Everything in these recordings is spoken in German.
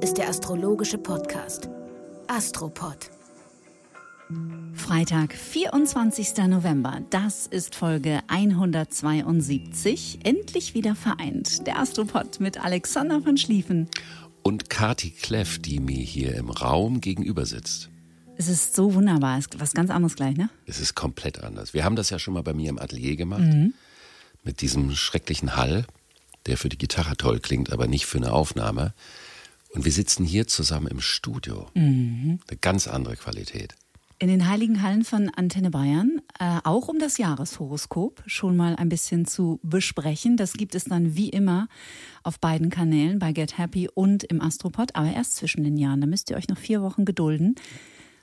Ist der astrologische Podcast Astropod. Freitag, 24. November. Das ist Folge 172. Endlich wieder vereint. Der Astropod mit Alexander von Schlieffen. Und Kati Kleff, die mir hier im Raum gegenüber sitzt. Es ist so wunderbar. Es ist was ganz anderes gleich, ne? Es ist komplett anders. Wir haben das ja schon mal bei mir im Atelier gemacht. Mhm. Mit diesem schrecklichen Hall, der für die Gitarre toll klingt, aber nicht für eine Aufnahme. Und wir sitzen hier zusammen im Studio. Mhm. Eine ganz andere Qualität. In den heiligen Hallen von Antenne Bayern, äh, auch um das Jahreshoroskop schon mal ein bisschen zu besprechen. Das gibt es dann wie immer auf beiden Kanälen, bei Get Happy und im Astropod, aber erst zwischen den Jahren. Da müsst ihr euch noch vier Wochen gedulden.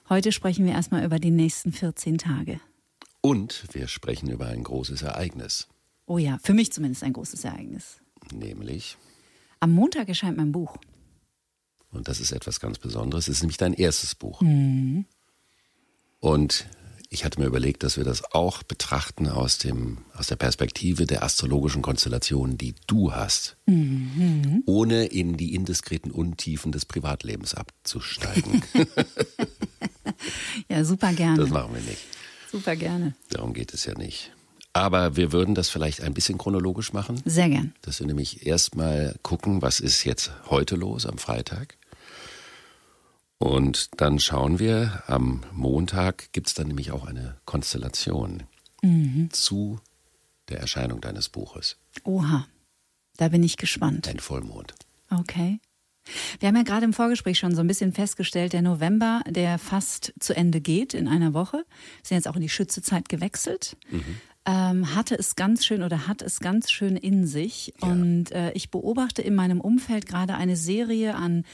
Heute sprechen wir erstmal über die nächsten 14 Tage. Und wir sprechen über ein großes Ereignis. Oh ja, für mich zumindest ein großes Ereignis. Nämlich? Am Montag erscheint mein Buch. Und das ist etwas ganz Besonderes. Es ist nämlich dein erstes Buch. Mhm. Und ich hatte mir überlegt, dass wir das auch betrachten aus, dem, aus der Perspektive der astrologischen Konstellationen, die du hast, mhm. ohne in die indiskreten Untiefen des Privatlebens abzusteigen. ja, super gerne. Das machen wir nicht. Super gerne. Darum geht es ja nicht. Aber wir würden das vielleicht ein bisschen chronologisch machen. Sehr gern. Dass wir nämlich erstmal gucken, was ist jetzt heute los am Freitag. Und dann schauen wir, am Montag gibt es dann nämlich auch eine Konstellation mhm. zu der Erscheinung deines Buches. Oha, da bin ich gespannt. Ein Vollmond. Okay. Wir haben ja gerade im Vorgespräch schon so ein bisschen festgestellt, der November, der fast zu Ende geht in einer Woche. Wir sind jetzt auch in die Schützezeit gewechselt. Mhm. Ähm, hatte es ganz schön oder hat es ganz schön in sich. Ja. Und äh, ich beobachte in meinem Umfeld gerade eine Serie an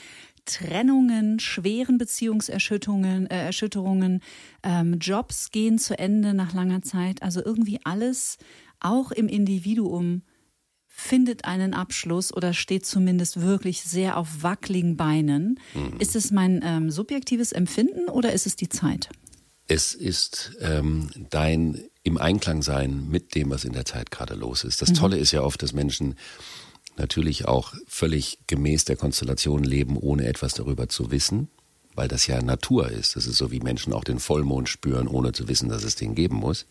Trennungen, schweren Beziehungserschütterungen, äh, Erschütterungen, ähm, Jobs gehen zu Ende nach langer Zeit. Also irgendwie alles, auch im Individuum, findet einen Abschluss oder steht zumindest wirklich sehr auf wackeligen Beinen. Mhm. Ist es mein ähm, subjektives Empfinden oder ist es die Zeit? Es ist ähm, dein im Einklang sein mit dem, was in der Zeit gerade los ist. Das mhm. Tolle ist ja oft, dass Menschen natürlich auch völlig gemäß der Konstellation leben, ohne etwas darüber zu wissen, weil das ja Natur ist. Das ist so wie Menschen auch den Vollmond spüren, ohne zu wissen, dass es den geben muss.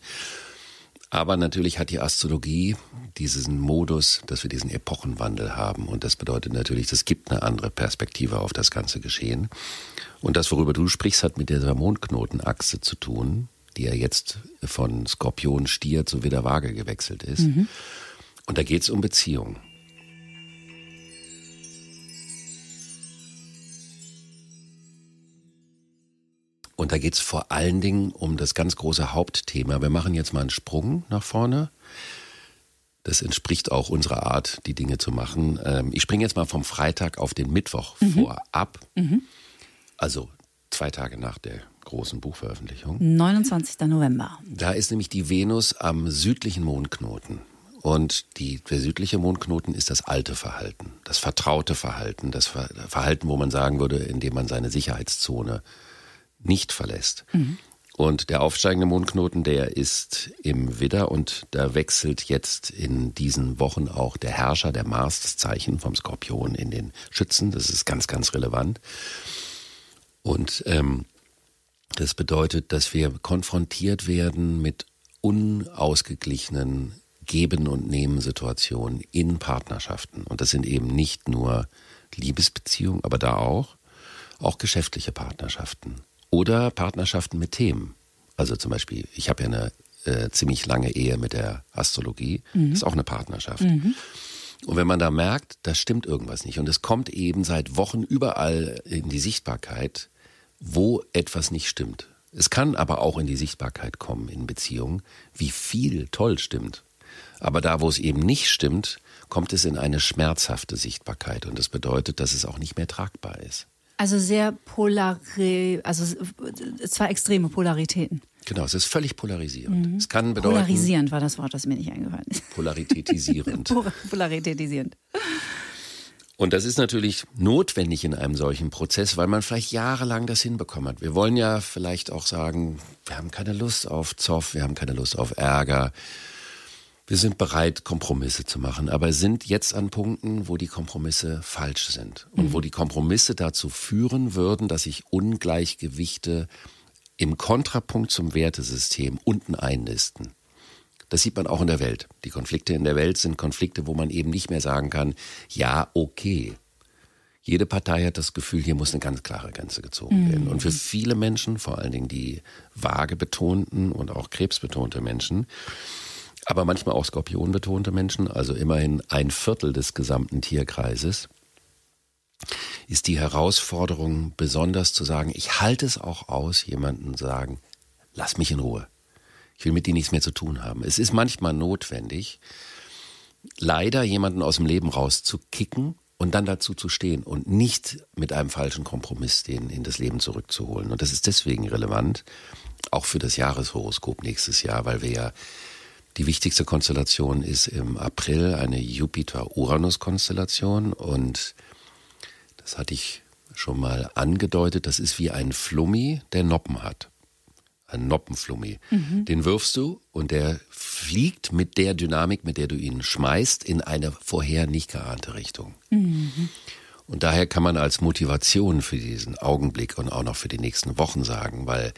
Aber natürlich hat die Astrologie diesen Modus, dass wir diesen Epochenwandel haben. Und das bedeutet natürlich, es gibt eine andere Perspektive auf das ganze Geschehen. Und das, worüber du sprichst, hat mit dieser Mondknotenachse zu tun, die ja jetzt von Skorpion, Stier zu Widder Waage gewechselt ist. Mhm. Und da geht es um Beziehungen. Und da geht es vor allen Dingen um das ganz große Hauptthema. Wir machen jetzt mal einen Sprung nach vorne. Das entspricht auch unserer Art, die Dinge zu machen. Ähm, ich springe jetzt mal vom Freitag auf den Mittwoch mhm. vorab. Mhm. Also zwei Tage nach der großen Buchveröffentlichung. 29. November. Da ist nämlich die Venus am südlichen Mondknoten. Und die, der südliche Mondknoten ist das alte Verhalten, das vertraute Verhalten, das Verhalten, wo man sagen würde, indem man seine Sicherheitszone nicht verlässt. Mhm. Und der aufsteigende Mondknoten, der ist im Widder und da wechselt jetzt in diesen Wochen auch der Herrscher, der Mars, das Zeichen vom Skorpion in den Schützen. Das ist ganz, ganz relevant. Und ähm, das bedeutet, dass wir konfrontiert werden mit unausgeglichenen Geben- und Nehmen-Situationen in Partnerschaften. Und das sind eben nicht nur Liebesbeziehungen, aber da auch, auch geschäftliche Partnerschaften. Oder Partnerschaften mit Themen. Also zum Beispiel, ich habe ja eine äh, ziemlich lange Ehe mit der Astrologie. Mhm. Das ist auch eine Partnerschaft. Mhm. Und wenn man da merkt, da stimmt irgendwas nicht und es kommt eben seit Wochen überall in die Sichtbarkeit, wo etwas nicht stimmt. Es kann aber auch in die Sichtbarkeit kommen in Beziehungen, wie viel toll stimmt. Aber da, wo es eben nicht stimmt, kommt es in eine schmerzhafte Sichtbarkeit und das bedeutet, dass es auch nicht mehr tragbar ist. Also sehr polari, also zwei extreme Polaritäten. Genau, es ist völlig polarisierend. Mhm. Es kann bedeuten. Polarisierend war das Wort, das mir nicht eingefallen ist. Polaritätisierend. Polaritätisierend. Und das ist natürlich notwendig in einem solchen Prozess, weil man vielleicht jahrelang das hinbekommen hat. Wir wollen ja vielleicht auch sagen, wir haben keine Lust auf Zoff, wir haben keine Lust auf Ärger. Wir sind bereit, Kompromisse zu machen, aber sind jetzt an Punkten, wo die Kompromisse falsch sind und mhm. wo die Kompromisse dazu führen würden, dass sich Ungleichgewichte im Kontrapunkt zum Wertesystem unten einnisten. Das sieht man auch in der Welt. Die Konflikte in der Welt sind Konflikte, wo man eben nicht mehr sagen kann, ja, okay. Jede Partei hat das Gefühl, hier muss eine ganz klare Grenze gezogen werden. Und für viele Menschen, vor allen Dingen die vage betonten und auch krebsbetonte Menschen, aber manchmal auch skorpionbetonte Menschen, also immerhin ein Viertel des gesamten Tierkreises, ist die Herausforderung besonders zu sagen, ich halte es auch aus, jemanden sagen, lass mich in Ruhe. Ich will mit dir nichts mehr zu tun haben. Es ist manchmal notwendig, leider jemanden aus dem Leben rauszukicken und dann dazu zu stehen und nicht mit einem falschen Kompromiss den in das Leben zurückzuholen. Und das ist deswegen relevant, auch für das Jahreshoroskop nächstes Jahr, weil wir ja die wichtigste Konstellation ist im April eine Jupiter-Uranus-Konstellation und das hatte ich schon mal angedeutet, das ist wie ein Flummi, der Noppen hat. Ein Noppenflummi. Mhm. Den wirfst du und der fliegt mit der Dynamik, mit der du ihn schmeißt, in eine vorher nicht geahnte Richtung. Mhm. Und daher kann man als Motivation für diesen Augenblick und auch noch für die nächsten Wochen sagen, weil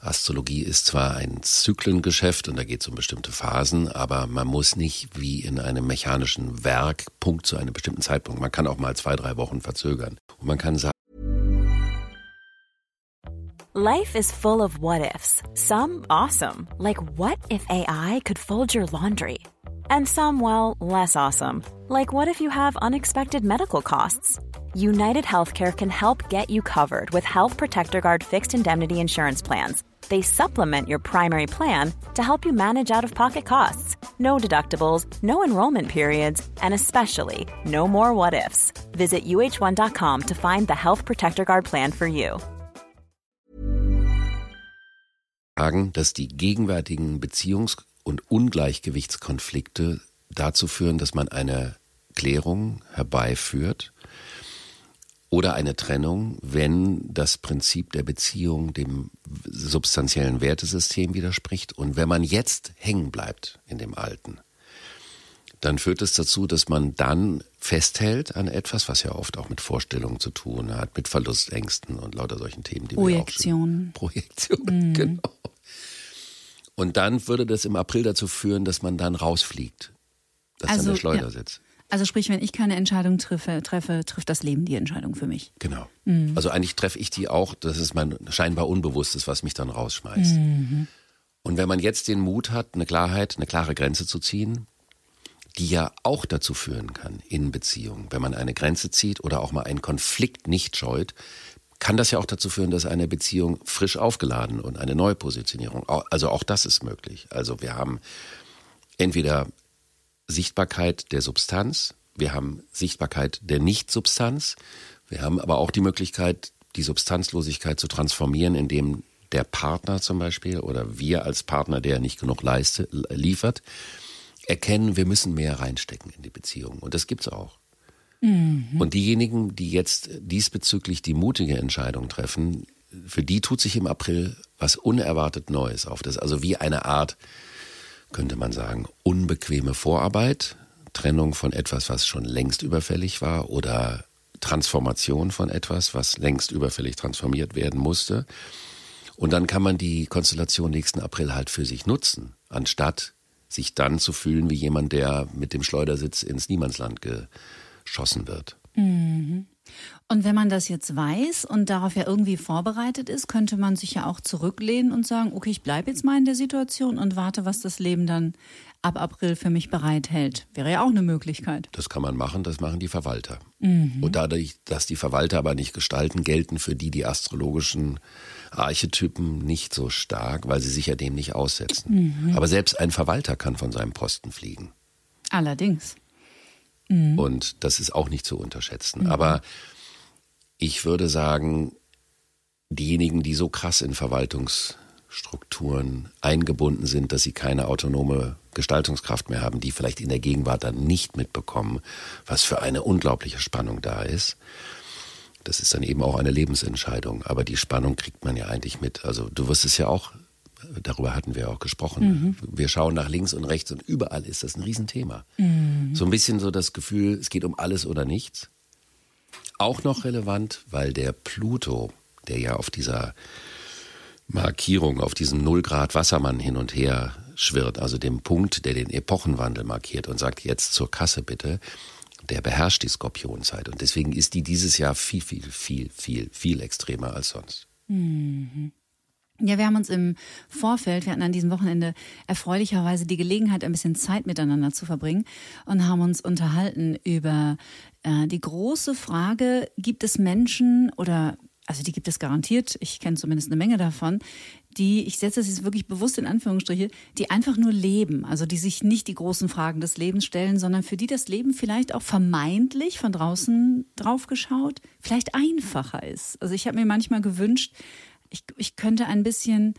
Astrologie ist zwar ein Zyklengeschäft und da geht es um bestimmte Phasen, aber man muss nicht wie in einem mechanischen Werk Punkt zu einem bestimmten Zeitpunkt. Man kann auch mal zwei, drei Wochen verzögern. Und man kann sagen, Life is full of what ifs. Some awesome, like what if AI could fold your laundry? And some, well, less awesome, like what if you have unexpected medical costs? United Healthcare can help get you covered with Health Protector Guard fixed indemnity insurance plans They supplement your primary plan to help you manage out of pocket costs. No deductibles, no enrollment periods, and especially no more what ifs. Visit uh1.com to find the Health Protector Guard plan for you. Sagen, dass die gegenwärtigen Beziehungs- und Ungleichgewichtskonflikte dazu führen, dass man eine Klärung herbeiführt oder eine Trennung, wenn das Prinzip der Beziehung dem substanziellen Wertesystem widerspricht. Und wenn man jetzt hängen bleibt in dem Alten, dann führt es dazu, dass man dann festhält an etwas, was ja oft auch mit Vorstellungen zu tun hat, mit Verlustängsten und lauter solchen Themen, die Projektion. Projektion, mhm. genau. Und dann würde das im April dazu führen, dass man dann rausfliegt, dass also, dann der Schleuder ja. sitzt. Also sprich, wenn ich keine Entscheidung treffe, treffe, trifft das Leben die Entscheidung für mich. Genau. Mhm. Also eigentlich treffe ich die auch, das ist mein scheinbar Unbewusstes, was mich dann rausschmeißt. Mhm. Und wenn man jetzt den Mut hat, eine Klarheit, eine klare Grenze zu ziehen, die ja auch dazu führen kann in Beziehungen, wenn man eine Grenze zieht oder auch mal einen Konflikt nicht scheut, kann das ja auch dazu führen, dass eine Beziehung frisch aufgeladen und eine Neupositionierung, also auch das ist möglich. Also wir haben entweder Sichtbarkeit der Substanz, wir haben Sichtbarkeit der Nicht-Substanz, wir haben aber auch die Möglichkeit, die Substanzlosigkeit zu transformieren, indem der Partner zum Beispiel oder wir als Partner, der nicht genug leiste, liefert, erkennen, wir müssen mehr reinstecken in die Beziehung. Und das gibt's auch. Mhm. Und diejenigen, die jetzt diesbezüglich die mutige Entscheidung treffen, für die tut sich im April was unerwartet Neues auf. Das ist also wie eine Art könnte man sagen, unbequeme Vorarbeit, Trennung von etwas, was schon längst überfällig war oder Transformation von etwas, was längst überfällig transformiert werden musste. Und dann kann man die Konstellation nächsten April halt für sich nutzen, anstatt sich dann zu fühlen wie jemand, der mit dem Schleudersitz ins Niemandsland geschossen wird. Mhm. Und wenn man das jetzt weiß und darauf ja irgendwie vorbereitet ist, könnte man sich ja auch zurücklehnen und sagen, okay, ich bleibe jetzt mal in der Situation und warte, was das Leben dann ab April für mich bereithält. Wäre ja auch eine Möglichkeit. Das kann man machen, das machen die Verwalter. Mhm. Und dadurch, dass die Verwalter aber nicht gestalten, gelten für die die astrologischen Archetypen nicht so stark, weil sie sich ja dem nicht aussetzen. Mhm. Aber selbst ein Verwalter kann von seinem Posten fliegen. Allerdings. Mhm. Und das ist auch nicht zu unterschätzen. Mhm. Aber ich würde sagen, diejenigen, die so krass in Verwaltungsstrukturen eingebunden sind, dass sie keine autonome Gestaltungskraft mehr haben, die vielleicht in der Gegenwart dann nicht mitbekommen, was für eine unglaubliche Spannung da ist. Das ist dann eben auch eine Lebensentscheidung. Aber die Spannung kriegt man ja eigentlich mit. Also du wirst es ja auch Darüber hatten wir auch gesprochen. Mhm. Wir schauen nach links und rechts und überall ist das ein Riesenthema. Mhm. So ein bisschen so das Gefühl, es geht um alles oder nichts. Auch noch relevant, weil der Pluto, der ja auf dieser Markierung, auf diesem Nullgrad Wassermann hin und her schwirrt, also dem Punkt, der den Epochenwandel markiert und sagt, jetzt zur Kasse bitte, der beherrscht die Skorpionzeit. Und deswegen ist die dieses Jahr viel, viel, viel, viel, viel extremer als sonst. Mhm. Ja, wir haben uns im Vorfeld, wir hatten an diesem Wochenende erfreulicherweise die Gelegenheit, ein bisschen Zeit miteinander zu verbringen und haben uns unterhalten über äh, die große Frage, gibt es Menschen oder, also die gibt es garantiert, ich kenne zumindest eine Menge davon, die, ich setze es jetzt wirklich bewusst in Anführungsstriche, die einfach nur leben, also die sich nicht die großen Fragen des Lebens stellen, sondern für die das Leben vielleicht auch vermeintlich von draußen drauf geschaut, vielleicht einfacher ist. Also ich habe mir manchmal gewünscht, ich, ich könnte ein bisschen,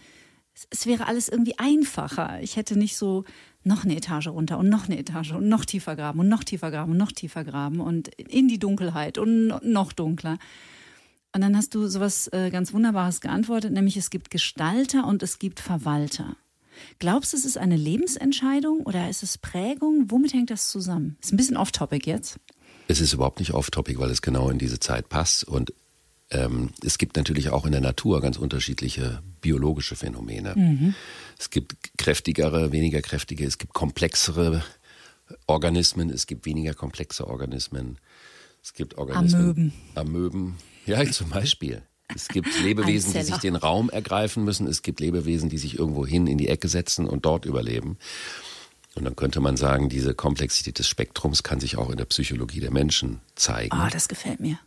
es wäre alles irgendwie einfacher. Ich hätte nicht so noch eine Etage runter und noch eine Etage und noch tiefer graben und noch tiefer graben und noch tiefer graben und in die Dunkelheit und noch dunkler. Und dann hast du sowas äh, ganz Wunderbares geantwortet, nämlich es gibt Gestalter und es gibt Verwalter. Glaubst du, es ist eine Lebensentscheidung oder ist es Prägung? Womit hängt das zusammen? Ist ein bisschen off-topic jetzt. Es ist überhaupt nicht off-topic, weil es genau in diese Zeit passt. Und ähm, es gibt natürlich auch in der Natur ganz unterschiedliche biologische Phänomene. Mhm. Es gibt kräftigere, weniger kräftige, es gibt komplexere Organismen, es gibt weniger komplexe Organismen. Es gibt Organismen. Amöben. Amöben. Ja, zum Beispiel. Es gibt Lebewesen, die sich den Raum ergreifen müssen. Es gibt Lebewesen, die sich irgendwo hin in die Ecke setzen und dort überleben. Und dann könnte man sagen, diese Komplexität des Spektrums kann sich auch in der Psychologie der Menschen zeigen. Ah, oh, das gefällt mir.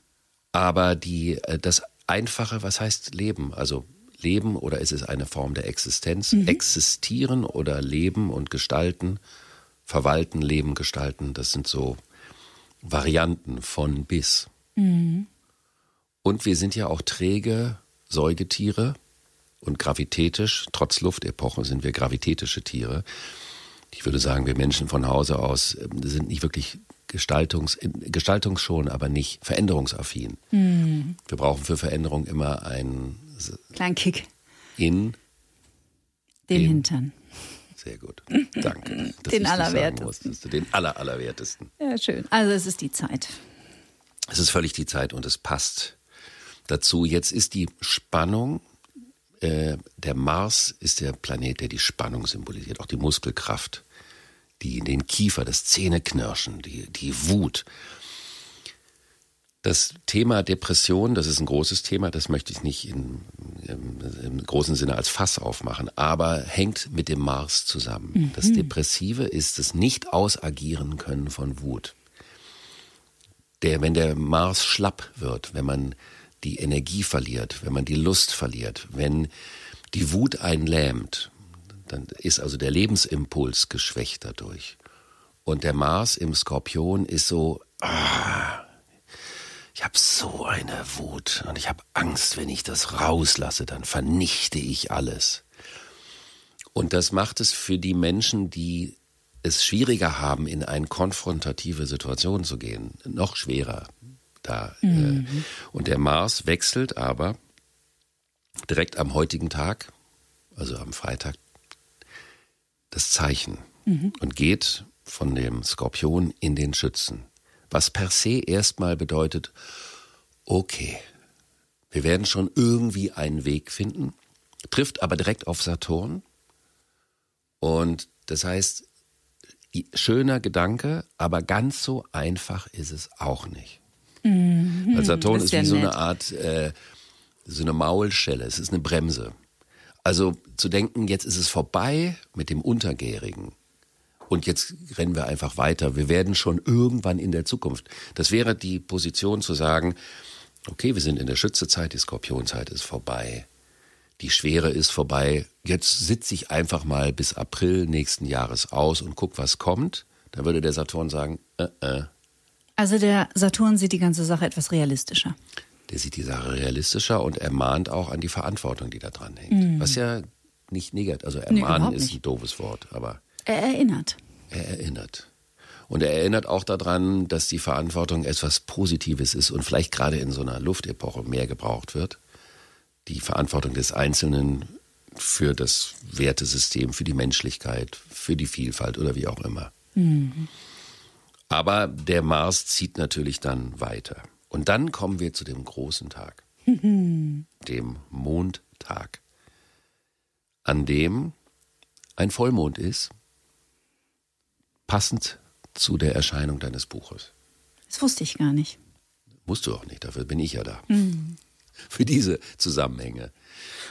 Aber die, äh, das Einfache, was heißt Leben? Also Leben oder ist es eine Form der Existenz? Mhm. Existieren oder Leben und Gestalten, Verwalten, Leben, Gestalten, das sind so Varianten von bis. Mhm. Und wir sind ja auch träge Säugetiere und gravitätisch, trotz Luftepoche sind wir gravitätische Tiere. Ich würde sagen, wir Menschen von Hause aus ähm, sind nicht wirklich Gestaltungs, Gestaltungs schon, aber nicht veränderungsaffin. Mhm. Wir brauchen für Veränderung immer einen kleinen Kick in den, Hintern. Sehr gut. Danke. den allerwertesten. Den aller, allerwertesten. Ja, schön. Also es ist die Zeit. Es ist völlig die Zeit und es passt dazu. Jetzt ist die Spannung. Äh, der Mars ist der Planet, der die Spannung symbolisiert, auch die Muskelkraft die, den Kiefer, das Zähneknirschen, die, die Wut. Das Thema Depression, das ist ein großes Thema, das möchte ich nicht in, im, im, großen Sinne als Fass aufmachen, aber hängt mit dem Mars zusammen. Mhm. Das Depressive ist das Nicht-Ausagieren können von Wut. Der, wenn der Mars schlapp wird, wenn man die Energie verliert, wenn man die Lust verliert, wenn die Wut einen lähmt, dann ist also der Lebensimpuls geschwächt dadurch. Und der Mars im Skorpion ist so, ah, ich habe so eine Wut und ich habe Angst, wenn ich das rauslasse, dann vernichte ich alles. Und das macht es für die Menschen, die es schwieriger haben, in eine konfrontative Situation zu gehen, noch schwerer da. Äh. Mhm. Und der Mars wechselt aber direkt am heutigen Tag, also am Freitag, das Zeichen mhm. und geht von dem Skorpion in den Schützen. Was per se erstmal bedeutet, okay, wir werden schon irgendwie einen Weg finden, trifft aber direkt auf Saturn. Und das heißt, schöner Gedanke, aber ganz so einfach ist es auch nicht. Mhm, Weil Saturn ist, ist wie so eine Art, äh, so eine Maulschelle, es ist eine Bremse. Also zu denken, jetzt ist es vorbei mit dem Untergärigen und jetzt rennen wir einfach weiter. Wir werden schon irgendwann in der Zukunft. Das wäre die Position zu sagen, okay, wir sind in der Schützezeit, die Skorpionzeit ist vorbei. Die Schwere ist vorbei. Jetzt sitze ich einfach mal bis April nächsten Jahres aus und guck, was kommt. Da würde der Saturn sagen, äh, äh. Also der Saturn sieht die ganze Sache etwas realistischer der sieht die Sache realistischer und ermahnt auch an die Verantwortung, die da dran hängt. Mhm. Was ja nicht negativ, also ermahnen nee, ist ein doofes Wort, aber. Er erinnert. Er erinnert. Und er erinnert auch daran, dass die Verantwortung etwas Positives ist und vielleicht gerade in so einer Luftepoche mehr gebraucht wird. Die Verantwortung des Einzelnen für das Wertesystem, für die Menschlichkeit, für die Vielfalt oder wie auch immer. Mhm. Aber der Mars zieht natürlich dann weiter. Und dann kommen wir zu dem großen Tag, dem Mondtag, an dem ein Vollmond ist, passend zu der Erscheinung deines Buches. Das wusste ich gar nicht. Musst du auch nicht, dafür bin ich ja da. Mhm. Für diese Zusammenhänge.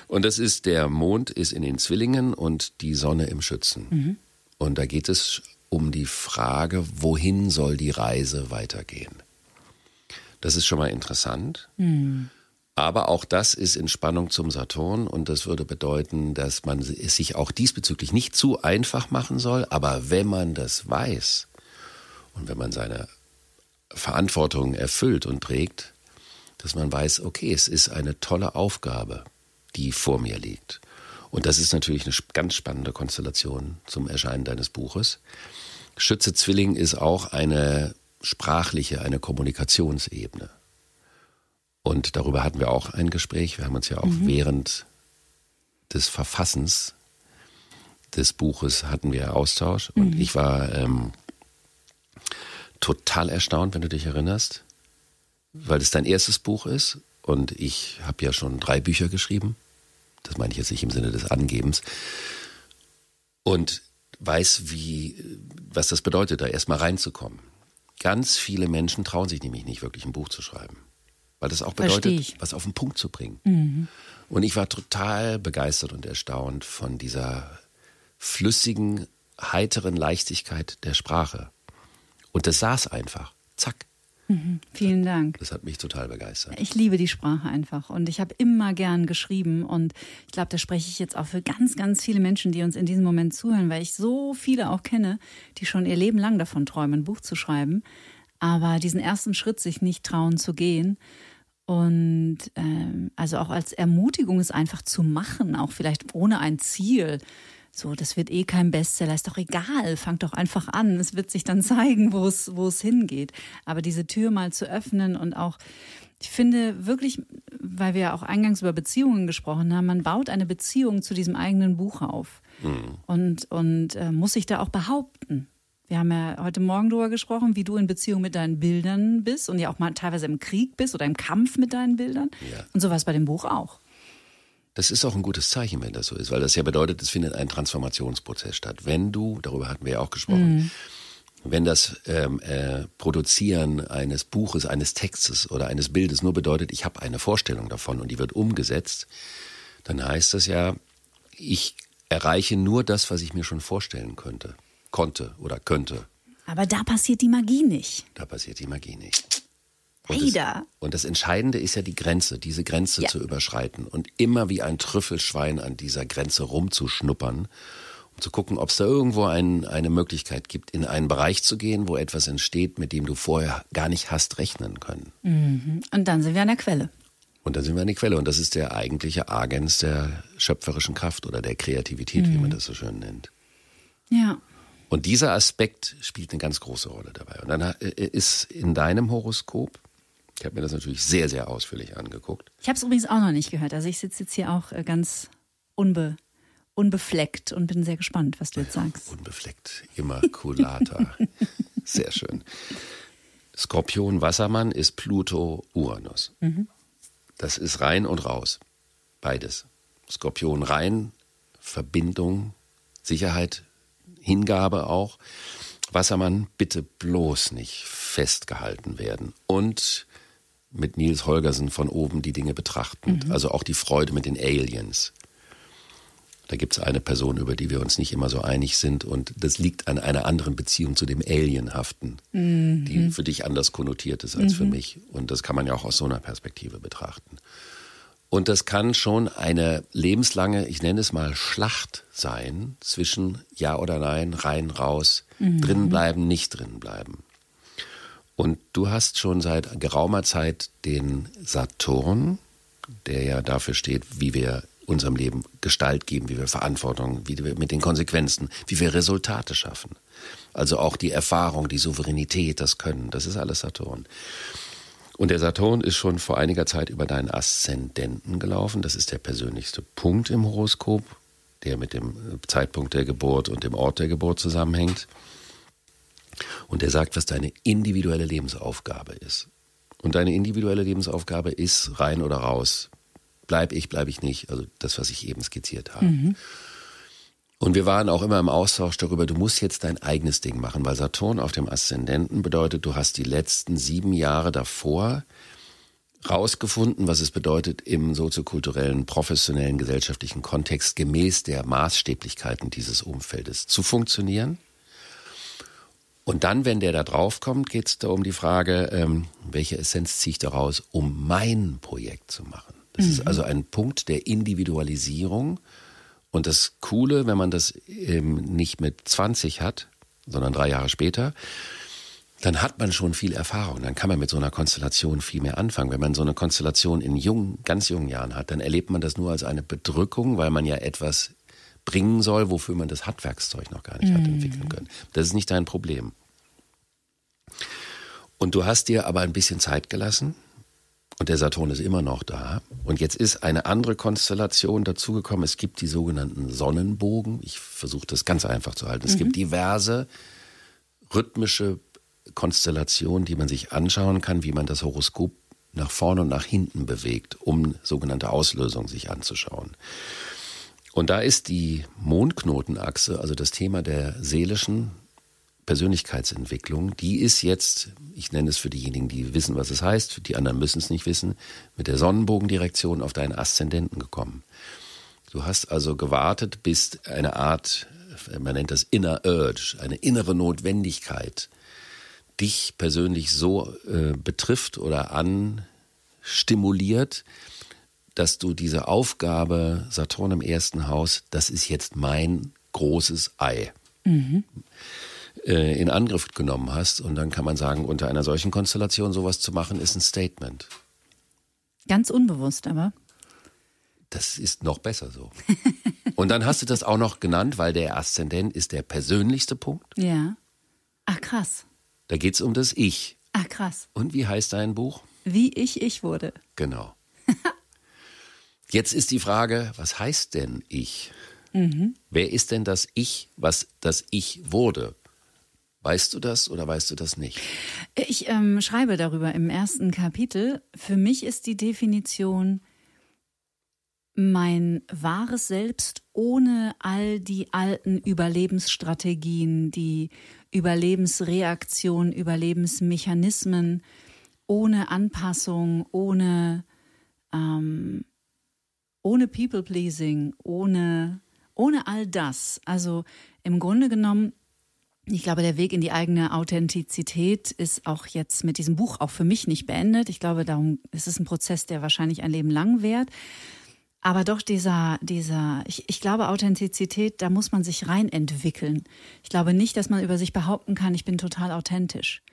Und das ist, der Mond ist in den Zwillingen und die Sonne im Schützen. Mhm. Und da geht es um die Frage, wohin soll die Reise weitergehen? Das ist schon mal interessant. Mhm. Aber auch das ist in Spannung zum Saturn und das würde bedeuten, dass man es sich auch diesbezüglich nicht zu einfach machen soll. Aber wenn man das weiß und wenn man seine Verantwortung erfüllt und trägt, dass man weiß, okay, es ist eine tolle Aufgabe, die vor mir liegt. Und das ist natürlich eine ganz spannende Konstellation zum Erscheinen deines Buches. Schütze Zwilling ist auch eine sprachliche, eine Kommunikationsebene. Und darüber hatten wir auch ein Gespräch. Wir haben uns ja auch mhm. während des Verfassens des Buches hatten wir Austausch. Und mhm. ich war ähm, total erstaunt, wenn du dich erinnerst, weil es dein erstes Buch ist. Und ich habe ja schon drei Bücher geschrieben. Das meine ich jetzt nicht im Sinne des Angebens. Und weiß, wie, was das bedeutet, da erstmal reinzukommen. Ganz viele Menschen trauen sich nämlich nicht wirklich ein Buch zu schreiben. Weil das auch bedeutet, was auf den Punkt zu bringen. Mhm. Und ich war total begeistert und erstaunt von dieser flüssigen, heiteren Leichtigkeit der Sprache. Und das saß einfach. Zack. Mhm, vielen Dank. Das hat mich total begeistert. Ich liebe die Sprache einfach und ich habe immer gern geschrieben und ich glaube, da spreche ich jetzt auch für ganz, ganz viele Menschen, die uns in diesem Moment zuhören, weil ich so viele auch kenne, die schon ihr Leben lang davon träumen, ein Buch zu schreiben, aber diesen ersten Schritt sich nicht trauen zu gehen. Und ähm, also auch als Ermutigung es einfach zu machen, auch vielleicht ohne ein Ziel so, das wird eh kein Bestseller, ist doch egal, fang doch einfach an. Es wird sich dann zeigen, wo es, wo es hingeht. Aber diese Tür mal zu öffnen und auch, ich finde wirklich, weil wir ja auch eingangs über Beziehungen gesprochen haben, man baut eine Beziehung zu diesem eigenen Buch auf mhm. und, und äh, muss sich da auch behaupten. Wir haben ja heute Morgen darüber gesprochen, wie du in Beziehung mit deinen Bildern bist und ja auch mal teilweise im Krieg bist oder im Kampf mit deinen Bildern. Ja. Und sowas bei dem Buch auch. Das ist auch ein gutes Zeichen, wenn das so ist, weil das ja bedeutet, es findet ein Transformationsprozess statt. Wenn du, darüber hatten wir ja auch gesprochen, mhm. wenn das ähm, äh, Produzieren eines Buches, eines Textes oder eines Bildes nur bedeutet, ich habe eine Vorstellung davon und die wird umgesetzt, dann heißt das ja, ich erreiche nur das, was ich mir schon vorstellen könnte, konnte oder könnte. Aber da passiert die Magie nicht. Da passiert die Magie nicht. Und das, und das Entscheidende ist ja die Grenze, diese Grenze ja. zu überschreiten und immer wie ein Trüffelschwein an dieser Grenze rumzuschnuppern, um zu gucken, ob es da irgendwo ein, eine Möglichkeit gibt, in einen Bereich zu gehen, wo etwas entsteht, mit dem du vorher gar nicht hast rechnen können. Mhm. Und dann sind wir an der Quelle. Und dann sind wir an der Quelle. Und das ist der eigentliche Agens der schöpferischen Kraft oder der Kreativität, mhm. wie man das so schön nennt. Ja. Und dieser Aspekt spielt eine ganz große Rolle dabei. Und dann äh, ist in deinem Horoskop ich habe mir das natürlich sehr, sehr ausführlich angeguckt. Ich habe es übrigens auch noch nicht gehört. Also ich sitze jetzt hier auch äh, ganz unbe unbefleckt und bin sehr gespannt, was du jetzt sagst. Unbefleckt, Immaculata. sehr schön. Skorpion Wassermann ist Pluto Uranus. Mhm. Das ist rein und raus. Beides. Skorpion rein, Verbindung, Sicherheit, Hingabe auch. Wassermann bitte bloß nicht festgehalten werden. Und mit Nils Holgersen von oben die Dinge betrachtend. Mhm. Also auch die Freude mit den Aliens. Da gibt es eine Person, über die wir uns nicht immer so einig sind und das liegt an einer anderen Beziehung zu dem Alienhaften, mhm. die für dich anders konnotiert ist als mhm. für mich. Und das kann man ja auch aus so einer Perspektive betrachten. Und das kann schon eine lebenslange, ich nenne es mal Schlacht sein zwischen Ja oder Nein, rein, raus, mhm. drin bleiben, nicht drin bleiben. Und du hast schon seit geraumer Zeit den Saturn, der ja dafür steht, wie wir unserem Leben Gestalt geben, wie wir Verantwortung, wie wir mit den Konsequenzen, wie wir Resultate schaffen. Also auch die Erfahrung, die Souveränität, das Können, das ist alles Saturn. Und der Saturn ist schon vor einiger Zeit über deinen Aszendenten gelaufen. Das ist der persönlichste Punkt im Horoskop, der mit dem Zeitpunkt der Geburt und dem Ort der Geburt zusammenhängt. Und der sagt, was deine individuelle Lebensaufgabe ist. Und deine individuelle Lebensaufgabe ist rein oder raus. Bleib ich, bleib ich nicht. Also das, was ich eben skizziert habe. Mhm. Und wir waren auch immer im Austausch darüber, du musst jetzt dein eigenes Ding machen, weil Saturn auf dem Aszendenten bedeutet, du hast die letzten sieben Jahre davor rausgefunden, was es bedeutet, im soziokulturellen, professionellen, gesellschaftlichen Kontext gemäß der Maßstäblichkeiten dieses Umfeldes zu funktionieren. Und dann, wenn der da drauf kommt, geht es da um die Frage, ähm, welche Essenz ziehe ich daraus, um mein Projekt zu machen. Das mhm. ist also ein Punkt der Individualisierung und das Coole, wenn man das eben nicht mit 20 hat, sondern drei Jahre später, dann hat man schon viel Erfahrung. Dann kann man mit so einer Konstellation viel mehr anfangen. Wenn man so eine Konstellation in jungen, ganz jungen Jahren hat, dann erlebt man das nur als eine Bedrückung, weil man ja etwas bringen soll, wofür man das Handwerkszeug noch gar nicht mm. hat mhm. entwickeln können. Das ist nicht dein Problem. Und du hast dir aber ein bisschen Zeit gelassen und der Saturn ist immer noch da. Und jetzt ist eine andere Konstellation dazugekommen. Es gibt die sogenannten Sonnenbogen. Ich versuche das ganz einfach zu halten. Es mhm. gibt diverse rhythmische Konstellationen, die man sich anschauen kann, wie man das Horoskop nach vorne und nach hinten bewegt, um sogenannte Auslösung sich anzuschauen. Und da ist die Mondknotenachse, also das Thema der seelischen Persönlichkeitsentwicklung, die ist jetzt, ich nenne es für diejenigen, die wissen, was es heißt, die anderen müssen es nicht wissen, mit der Sonnenbogendirektion auf deinen Aszendenten gekommen. Du hast also gewartet, bis eine Art, man nennt das Inner Urge, eine innere Notwendigkeit, dich persönlich so äh, betrifft oder anstimuliert, dass du diese Aufgabe Saturn im ersten Haus, das ist jetzt mein großes Ei. Mhm äh, in Angriff genommen hast. Und dann kann man sagen, unter einer solchen Konstellation sowas zu machen, ist ein Statement. Ganz unbewusst aber. Das ist noch besser so. Und dann hast du das auch noch genannt, weil der Aszendent ist der persönlichste Punkt. Ja. Ach krass. Da geht es um das Ich. Ach krass. Und wie heißt dein Buch? Wie ich ich wurde. Genau. Jetzt ist die Frage, was heißt denn ich? Mhm. Wer ist denn das Ich, was das Ich wurde? Weißt du das oder weißt du das nicht? Ich ähm, schreibe darüber im ersten Kapitel. Für mich ist die Definition mein wahres Selbst ohne all die alten Überlebensstrategien, die Überlebensreaktionen, Überlebensmechanismen, ohne Anpassung, ohne, ähm, ohne People-Pleasing, ohne, ohne all das. Also im Grunde genommen ich glaube, der Weg in die eigene Authentizität ist auch jetzt mit diesem Buch auch für mich nicht beendet. Ich glaube, darum ist es ein Prozess, der wahrscheinlich ein Leben lang währt. Aber doch dieser, dieser, ich, ich glaube, Authentizität, da muss man sich rein entwickeln. Ich glaube nicht, dass man über sich behaupten kann, ich bin total authentisch.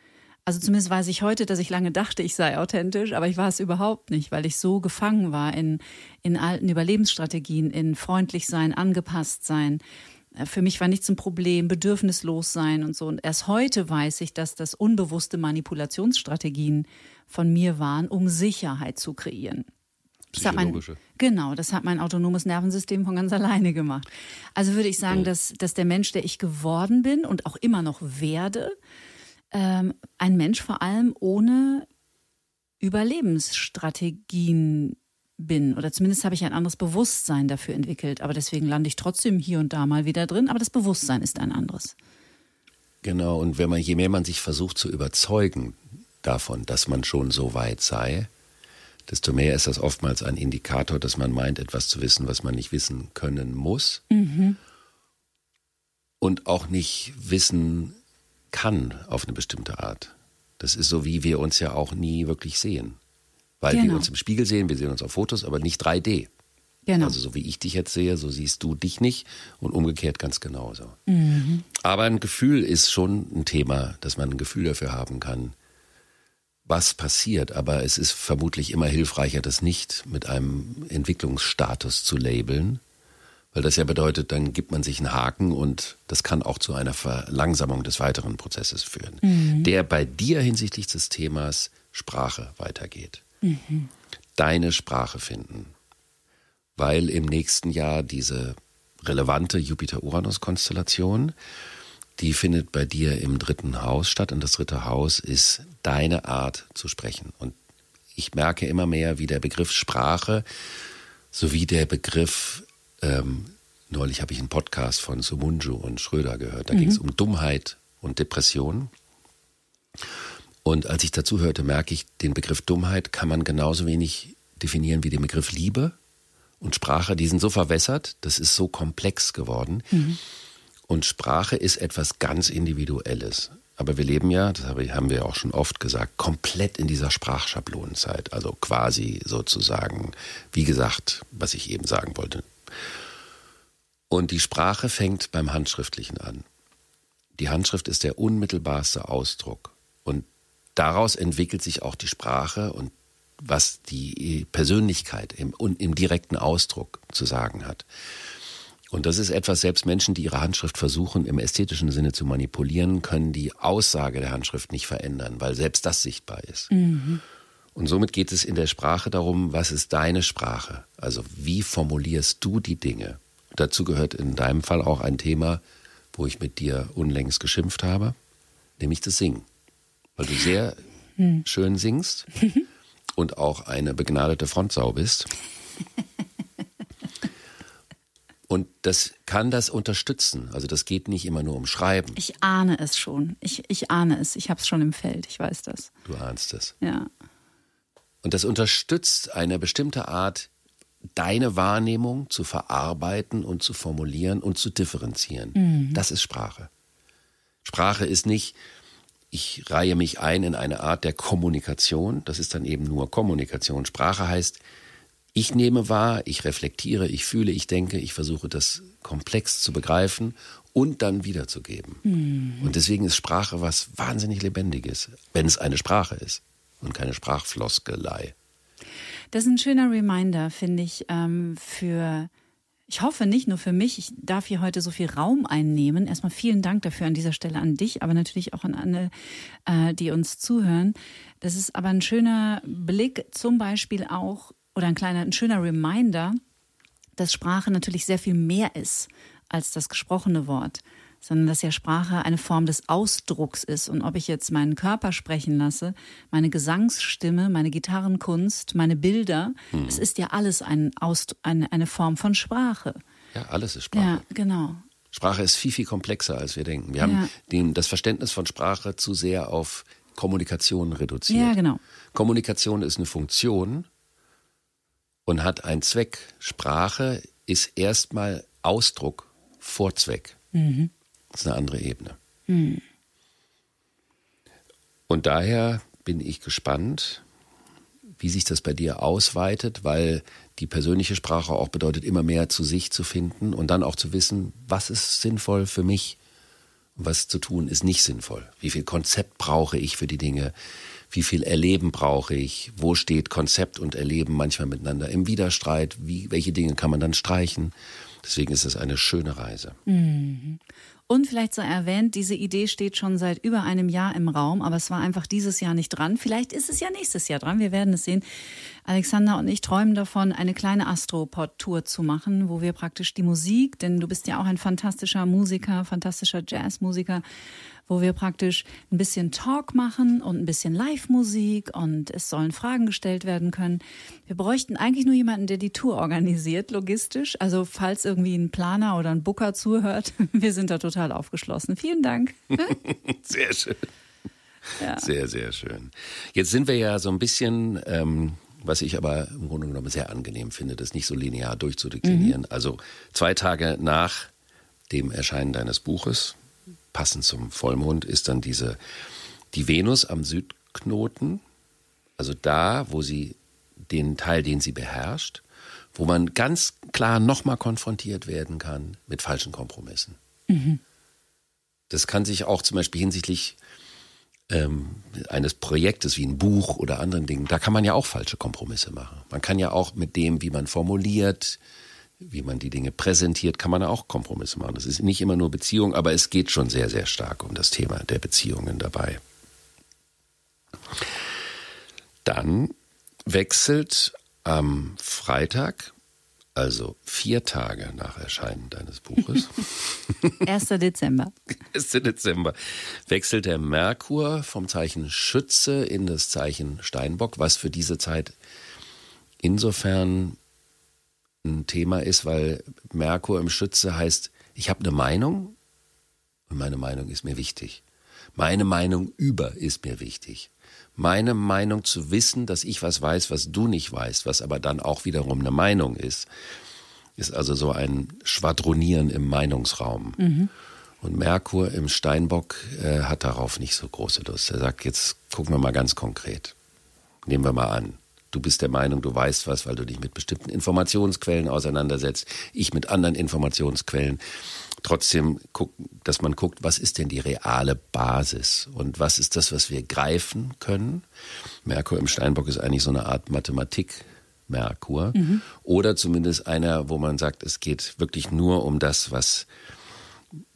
Also zumindest weiß ich heute, dass ich lange dachte, ich sei authentisch, aber ich war es überhaupt nicht, weil ich so gefangen war in, in alten Überlebensstrategien, in freundlich sein, angepasst sein. Äh, für mich war nichts ein Problem, bedürfnislos sein und so. Und erst heute weiß ich, dass das unbewusste Manipulationsstrategien von mir waren, um Sicherheit zu kreieren. Das hat mein, genau, das hat mein autonomes Nervensystem von ganz alleine gemacht. Also würde ich sagen, oh. dass, dass der Mensch, der ich geworden bin und auch immer noch werde, ähm, ein Mensch vor allem ohne Überlebensstrategien bin. Oder zumindest habe ich ein anderes Bewusstsein dafür entwickelt. Aber deswegen lande ich trotzdem hier und da mal wieder drin. Aber das Bewusstsein ist ein anderes. Genau, und wenn man, je mehr man sich versucht zu überzeugen davon, dass man schon so weit sei, desto mehr ist das oftmals ein Indikator, dass man meint, etwas zu wissen, was man nicht wissen können muss. Mhm. Und auch nicht wissen kann auf eine bestimmte Art. Das ist so, wie wir uns ja auch nie wirklich sehen. Weil genau. wir uns im Spiegel sehen, wir sehen uns auf Fotos, aber nicht 3D. Genau. Also so wie ich dich jetzt sehe, so siehst du dich nicht und umgekehrt ganz genauso. Mhm. Aber ein Gefühl ist schon ein Thema, dass man ein Gefühl dafür haben kann, was passiert. Aber es ist vermutlich immer hilfreicher, das nicht mit einem Entwicklungsstatus zu labeln, Weil das ja bedeutet, dann gibt man sich einen Haken und das kann auch zu einer Verlangsamung des weiteren Prozesses führen, mhm. der bei dir hinsichtlich des Themas Sprache weitergeht. Mhm. Deine Sprache finden. Weil im nächsten Jahr diese relevante Jupiter-Uranus-Konstellation, die findet bei dir im dritten Haus statt. Und das dritte Haus ist deine Art zu sprechen. Und ich merke immer mehr, wie der Begriff Sprache sowie der Begriff ähm, neulich habe ich einen Podcast von Sumunju und Schröder gehört. Da mhm. ging es um Dummheit und Depression. Und als ich dazu hörte, merke ich, den Begriff Dummheit kann man genauso wenig definieren wie den Begriff Liebe und Sprache. Die sind so verwässert, das ist so komplex geworden. Mhm. Und Sprache ist etwas ganz Individuelles. Aber wir leben ja, das haben wir auch schon oft gesagt, komplett in dieser Sprachschablonenzeit. Also quasi sozusagen, wie gesagt, was ich eben sagen wollte. Und die Sprache fängt beim Handschriftlichen an. Die Handschrift ist der unmittelbarste Ausdruck. Und daraus entwickelt sich auch die Sprache und was die Persönlichkeit im, im direkten Ausdruck zu sagen hat. Und das ist etwas, selbst Menschen, die ihre Handschrift versuchen, im ästhetischen Sinne zu manipulieren, können die Aussage der Handschrift nicht verändern, weil selbst das sichtbar ist. Mhm. Und somit geht es in der Sprache darum, was ist deine Sprache? Also wie formulierst du die Dinge? Dazu gehört in deinem Fall auch ein Thema, wo ich mit dir unlängst geschimpft habe, nämlich das Singen. Weil du sehr hm. schön singst und auch eine begnadete Frontsau bist. Und das kann das unterstützen. Also das geht nicht immer nur um Schreiben. Ich ahne es schon. Ich, ich ahne es. Ich habe es schon im Feld. Ich weiß das. Du ahnst es. Ja. Und das unterstützt eine bestimmte Art, deine Wahrnehmung zu verarbeiten und zu formulieren und zu differenzieren. Mhm. Das ist Sprache. Sprache ist nicht, ich reihe mich ein in eine Art der Kommunikation. Das ist dann eben nur Kommunikation. Sprache heißt, ich nehme wahr, ich reflektiere, ich fühle, ich denke, ich versuche das komplex zu begreifen und dann wiederzugeben. Mhm. Und deswegen ist Sprache was wahnsinnig Lebendiges, wenn es eine Sprache ist und keine Sprachfloskelei. Das ist ein schöner Reminder, finde ich, ähm, für ich hoffe nicht nur für mich, ich darf hier heute so viel Raum einnehmen. Erstmal vielen Dank dafür an dieser Stelle an dich, aber natürlich auch an alle, äh, die uns zuhören. Das ist aber ein schöner Blick zum Beispiel auch oder ein kleiner, ein schöner Reminder, dass Sprache natürlich sehr viel mehr ist als das gesprochene Wort, sondern dass ja Sprache eine Form des Ausdrucks ist. Und ob ich jetzt meinen Körper sprechen lasse, meine Gesangsstimme, meine Gitarrenkunst, meine Bilder, hm. es ist ja alles ein Ausd eine, eine Form von Sprache. Ja, alles ist Sprache. Ja, genau. Sprache ist viel, viel komplexer, als wir denken. Wir haben ja. den, das Verständnis von Sprache zu sehr auf Kommunikation reduziert. Ja, genau. Kommunikation ist eine Funktion und hat einen Zweck. Sprache ist erstmal Ausdruck vor Zweck. Mhm. Das ist eine andere Ebene. Mhm. Und daher bin ich gespannt, wie sich das bei dir ausweitet, weil die persönliche Sprache auch bedeutet, immer mehr zu sich zu finden und dann auch zu wissen, was ist sinnvoll für mich und was zu tun ist nicht sinnvoll. Wie viel Konzept brauche ich für die Dinge? wie viel Erleben brauche ich, wo steht Konzept und Erleben manchmal miteinander im Widerstreit, wie, welche Dinge kann man dann streichen. Deswegen ist es eine schöne Reise. Mhm. Und vielleicht sei erwähnt, diese Idee steht schon seit über einem Jahr im Raum, aber es war einfach dieses Jahr nicht dran. Vielleicht ist es ja nächstes Jahr dran. Wir werden es sehen. Alexander und ich träumen davon, eine kleine Astropod-Tour zu machen, wo wir praktisch die Musik, denn du bist ja auch ein fantastischer Musiker, fantastischer Jazzmusiker, wo wir praktisch ein bisschen Talk machen und ein bisschen Live-Musik und es sollen Fragen gestellt werden können. Wir bräuchten eigentlich nur jemanden, der die Tour organisiert, logistisch. Also falls irgendwie ein Planer oder ein Booker zuhört, wir sind da total aufgeschlossen. Vielen Dank. Sehr schön. Ja. Sehr, sehr schön. Jetzt sind wir ja so ein bisschen, ähm, was ich aber im Grunde genommen sehr angenehm finde, das nicht so linear durchzudeklinieren. Mhm. Also zwei Tage nach dem Erscheinen deines Buches, passend zum Vollmond, ist dann diese, die Venus am Südknoten, also da, wo sie den Teil, den sie beherrscht, wo man ganz klar nochmal konfrontiert werden kann mit falschen Kompromissen. Mhm. Das kann sich auch zum Beispiel hinsichtlich ähm, eines Projektes wie ein Buch oder anderen Dingen, da kann man ja auch falsche Kompromisse machen. Man kann ja auch mit dem, wie man formuliert, wie man die Dinge präsentiert, kann man auch Kompromisse machen. Das ist nicht immer nur Beziehung, aber es geht schon sehr, sehr stark um das Thema der Beziehungen dabei. Dann wechselt am Freitag, also vier Tage nach Erscheinen deines Buches, 1. Dezember. 1. Dezember, wechselt der Merkur vom Zeichen Schütze in das Zeichen Steinbock, was für diese Zeit insofern ein Thema ist, weil Merkur im Schütze heißt, ich habe eine Meinung und meine Meinung ist mir wichtig. Meine Meinung über ist mir wichtig. Meine Meinung zu wissen, dass ich was weiß, was du nicht weißt, was aber dann auch wiederum eine Meinung ist, ist also so ein Schwadronieren im Meinungsraum. Mhm. Und Merkur im Steinbock äh, hat darauf nicht so große Lust. Er sagt, jetzt gucken wir mal ganz konkret. Nehmen wir mal an. Du bist der Meinung, du weißt was, weil du dich mit bestimmten Informationsquellen auseinandersetzt, ich mit anderen Informationsquellen. Trotzdem, dass man guckt, was ist denn die reale Basis und was ist das, was wir greifen können. Merkur im Steinbock ist eigentlich so eine Art Mathematik. Merkur. Mhm. Oder zumindest einer, wo man sagt, es geht wirklich nur um das, was,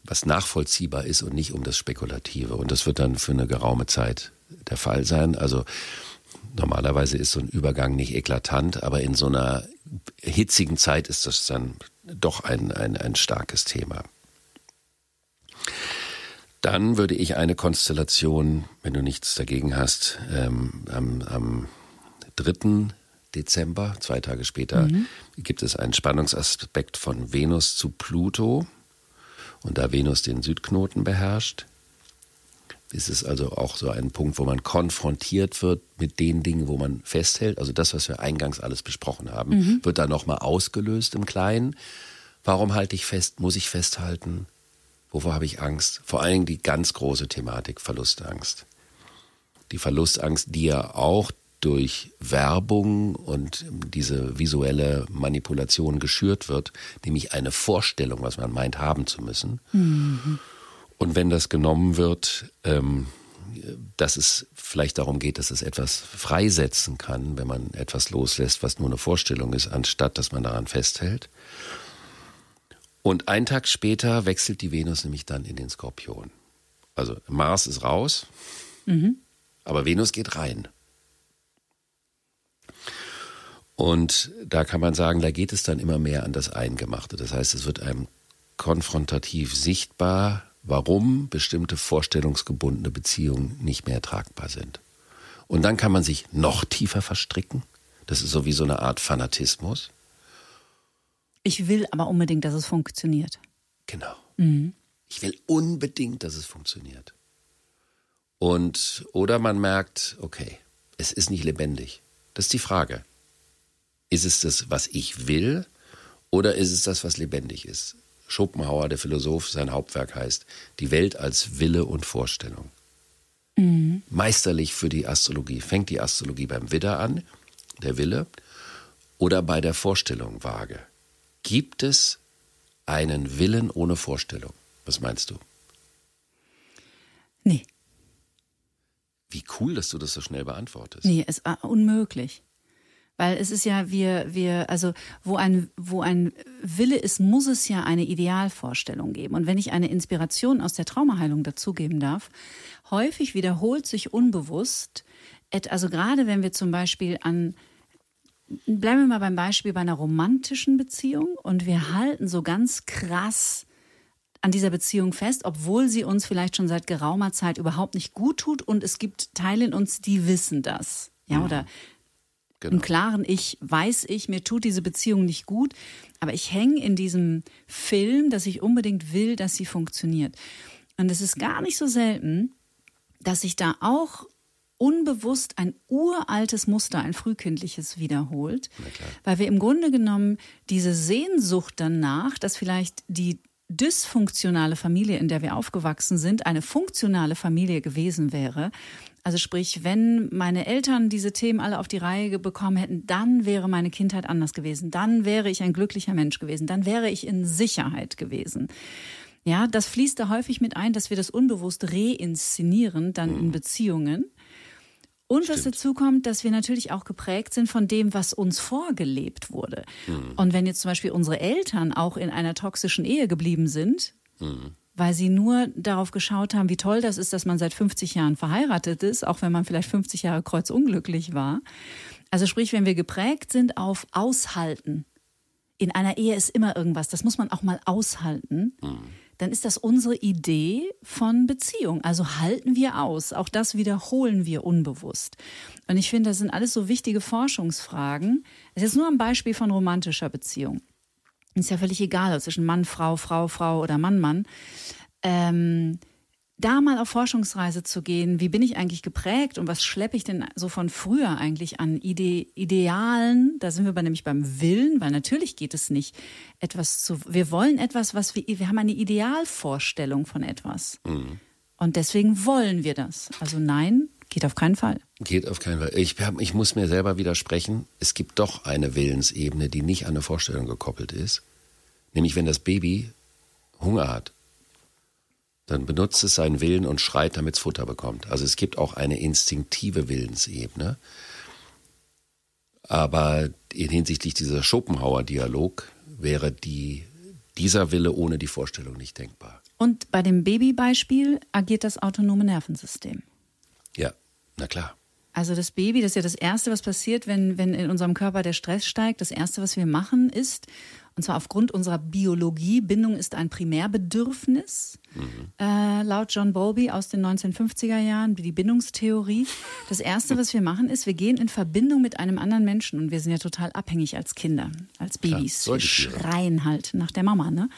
was nachvollziehbar ist und nicht um das Spekulative. Und das wird dann für eine geraume Zeit der Fall sein. Also Normalerweise ist so ein Übergang nicht eklatant, aber in so einer hitzigen Zeit ist das dann doch ein, ein, ein starkes Thema. Dann würde ich eine Konstellation, wenn du nichts dagegen hast, ähm, am, am 3. Dezember, zwei Tage später, mhm. gibt es einen Spannungsaspekt von Venus zu Pluto. Und da Venus den Südknoten beherrscht, ist es also auch so ein Punkt, wo man konfrontiert wird mit den Dingen, wo man festhält. Also das, was wir eingangs alles besprochen haben, mhm. wird da nochmal ausgelöst im Kleinen. Warum halte ich fest? Muss ich festhalten? Wovor habe ich Angst? Vor allen Dingen die ganz große Thematik Verlustangst. Die Verlustangst, die ja auch durch Werbung und diese visuelle Manipulation geschürt wird, nämlich eine Vorstellung, was man meint haben zu müssen. Mhm. Und wenn das genommen wird, ähm, dass es vielleicht darum geht, dass es etwas freisetzen kann, wenn man etwas loslässt, was nur eine Vorstellung ist, anstatt dass man daran festhält. Und einen Tag später wechselt die Venus nämlich dann in den Skorpion. Also Mars ist raus, mhm. aber Venus geht rein. Und da kann man sagen, da geht es dann immer mehr an das Eingemachte. Das heißt, es wird einem konfrontativ sichtbar, warum bestimmte vorstellungsgebundene Beziehungen nicht mehr tragbar sind. Und dann kann man sich noch tiefer verstricken. Das ist so wie so eine Art Fanatismus. Ich will aber unbedingt, dass es funktioniert. Genau. Mhm. Ich will unbedingt, dass es funktioniert. Und, oder man merkt, okay, es ist nicht lebendig. Das ist die Frage. Ist es das, was ich will, oder ist es das, was lebendig ist? Schopenhauer, der Philosoph, sein Hauptwerk heißt Die Welt als Wille und Vorstellung. Mhm. Meisterlich für die Astrologie. Fängt die Astrologie beim Widder an, der Wille, oder bei der Vorstellung vage? Gibt es einen Willen ohne Vorstellung? Was meinst du? Nee. Wie cool, dass du das so schnell beantwortest. Nee, ist uh, unmöglich. Weil es ist ja, wir, wir, also wo ein, wo ein Wille ist, muss es ja eine Idealvorstellung geben. Und wenn ich eine Inspiration aus der Traumaheilung dazugeben darf, häufig wiederholt sich unbewusst, also gerade wenn wir zum Beispiel an Bleiben wir mal beim Beispiel bei einer romantischen Beziehung und wir halten so ganz krass an dieser Beziehung fest, obwohl sie uns vielleicht schon seit geraumer Zeit überhaupt nicht gut tut und es gibt Teile in uns, die wissen das. Ja, mhm. oder Genau. Im klaren Ich weiß ich, mir tut diese Beziehung nicht gut, aber ich hänge in diesem Film, dass ich unbedingt will, dass sie funktioniert. Und es ist gar nicht so selten, dass sich da auch unbewusst ein uraltes Muster, ein frühkindliches wiederholt, weil wir im Grunde genommen diese Sehnsucht danach, dass vielleicht die dysfunktionale Familie, in der wir aufgewachsen sind, eine funktionale Familie gewesen wäre. Also sprich, wenn meine Eltern diese Themen alle auf die Reihe bekommen hätten, dann wäre meine Kindheit anders gewesen. Dann wäre ich ein glücklicher Mensch gewesen. Dann wäre ich in Sicherheit gewesen. Ja, das fließt da häufig mit ein, dass wir das unbewusst reinszenieren, dann in mhm. Beziehungen. Und was Stimmt. dazu kommt, dass wir natürlich auch geprägt sind von dem, was uns vorgelebt wurde. Mhm. Und wenn jetzt zum Beispiel unsere Eltern auch in einer toxischen Ehe geblieben sind, Mhm. Weil sie nur darauf geschaut haben, wie toll das ist, dass man seit 50 Jahren verheiratet ist, auch wenn man vielleicht 50 Jahre kreuzunglücklich war. Also sprich, wenn wir geprägt sind auf Aushalten, in einer Ehe ist immer irgendwas, das muss man auch mal aushalten, dann ist das unsere Idee von Beziehung. Also halten wir aus. Auch das wiederholen wir unbewusst. Und ich finde, das sind alles so wichtige Forschungsfragen. Es ist nur ein Beispiel von romantischer Beziehung. Ist ja völlig egal, ob zwischen Mann, Frau, Frau, Frau oder Mann, Mann. Ähm, da mal auf Forschungsreise zu gehen, wie bin ich eigentlich geprägt und was schleppe ich denn so von früher eigentlich an Ide Idealen? Da sind wir bei, nämlich beim Willen, weil natürlich geht es nicht, etwas zu. Wir wollen etwas, was wir. Wir haben eine Idealvorstellung von etwas. Und deswegen wollen wir das. Also nein, geht auf keinen Fall. Geht auf keinen Fall. Ich, hab, ich muss mir selber widersprechen. Es gibt doch eine Willensebene, die nicht an eine Vorstellung gekoppelt ist. Nämlich, wenn das Baby Hunger hat, dann benutzt es seinen Willen und schreit, damit es Futter bekommt. Also es gibt auch eine instinktive Willensebene. Aber in hinsichtlich dieser Schopenhauer-Dialog wäre die, dieser Wille ohne die Vorstellung nicht denkbar. Und bei dem Babybeispiel agiert das autonome Nervensystem. Ja, na klar. Also das Baby, das ist ja das Erste, was passiert, wenn, wenn in unserem Körper der Stress steigt. Das Erste, was wir machen, ist, und zwar aufgrund unserer Biologie, Bindung ist ein Primärbedürfnis. Äh, laut John Bowlby aus den 1950er Jahren, die Bindungstheorie. Das Erste, was wir machen, ist, wir gehen in Verbindung mit einem anderen Menschen. Und wir sind ja total abhängig als Kinder, als Babys. wir Säugetiere. schreien halt nach der Mama. Ne?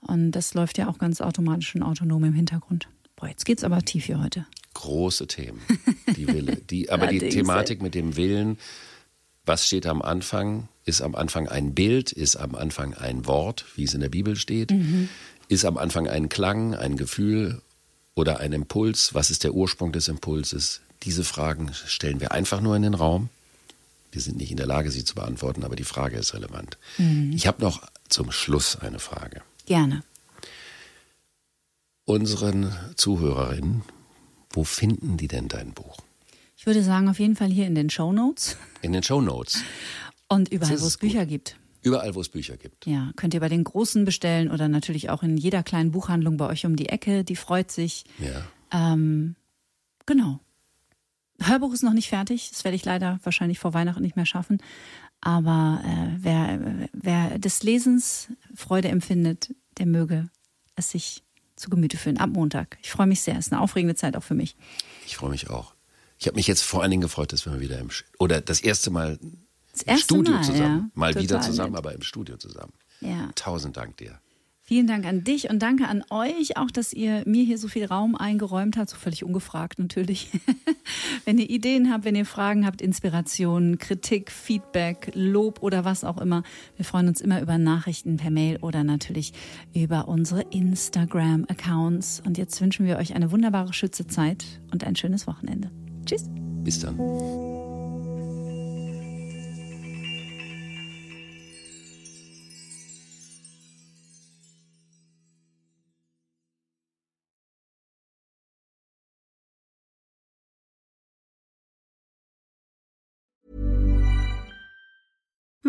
Und das läuft ja auch ganz automatisch und autonom im Hintergrund. Boah, jetzt geht's aber tief hier heute. Große Themen. Die Wille. Die, aber die Thematik mit dem Willen, was steht am Anfang? Ist am Anfang ein Bild? Ist am Anfang ein Wort, wie es in der Bibel steht? Mhm. Ist am Anfang ein Klang, ein Gefühl oder ein Impuls? Was ist der Ursprung des Impulses? Diese Fragen stellen wir einfach nur in den Raum. Wir sind nicht in der Lage, sie zu beantworten, aber die Frage ist relevant. Mhm. Ich habe noch zum Schluss eine Frage. Gerne. Unseren Zuhörerinnen, wo finden die denn dein Buch? Ich würde sagen, auf jeden Fall hier in den Show Notes In den Show Notes. und überall, wo es Bücher gut. gibt. Überall, wo es Bücher gibt. Ja, könnt ihr bei den Großen bestellen oder natürlich auch in jeder kleinen Buchhandlung bei euch um die Ecke. Die freut sich. Ja. Ähm, genau. Hörbuch ist noch nicht fertig. Das werde ich leider wahrscheinlich vor Weihnachten nicht mehr schaffen. Aber äh, wer, wer des Lesens Freude empfindet, der möge es sich zu Gemüte führen. Ab Montag. Ich freue mich sehr. Es ist eine aufregende Zeit auch für mich. Ich freue mich auch. Ich habe mich jetzt vor allen Dingen gefreut, dass wir mal wieder im oder das erste Mal Das im erste Studio Mal, zusammen, ja. mal wieder zusammen, nett. aber im Studio zusammen. Ja. Tausend Dank dir. Vielen Dank an dich und danke an euch, auch dass ihr mir hier so viel Raum eingeräumt habt, so völlig ungefragt natürlich. wenn ihr Ideen habt, wenn ihr Fragen habt, Inspirationen, Kritik, Feedback, Lob oder was auch immer, wir freuen uns immer über Nachrichten per Mail oder natürlich über unsere Instagram-Accounts. Und jetzt wünschen wir euch eine wunderbare Schützezeit und ein schönes Wochenende. Tschüss. Bis dann.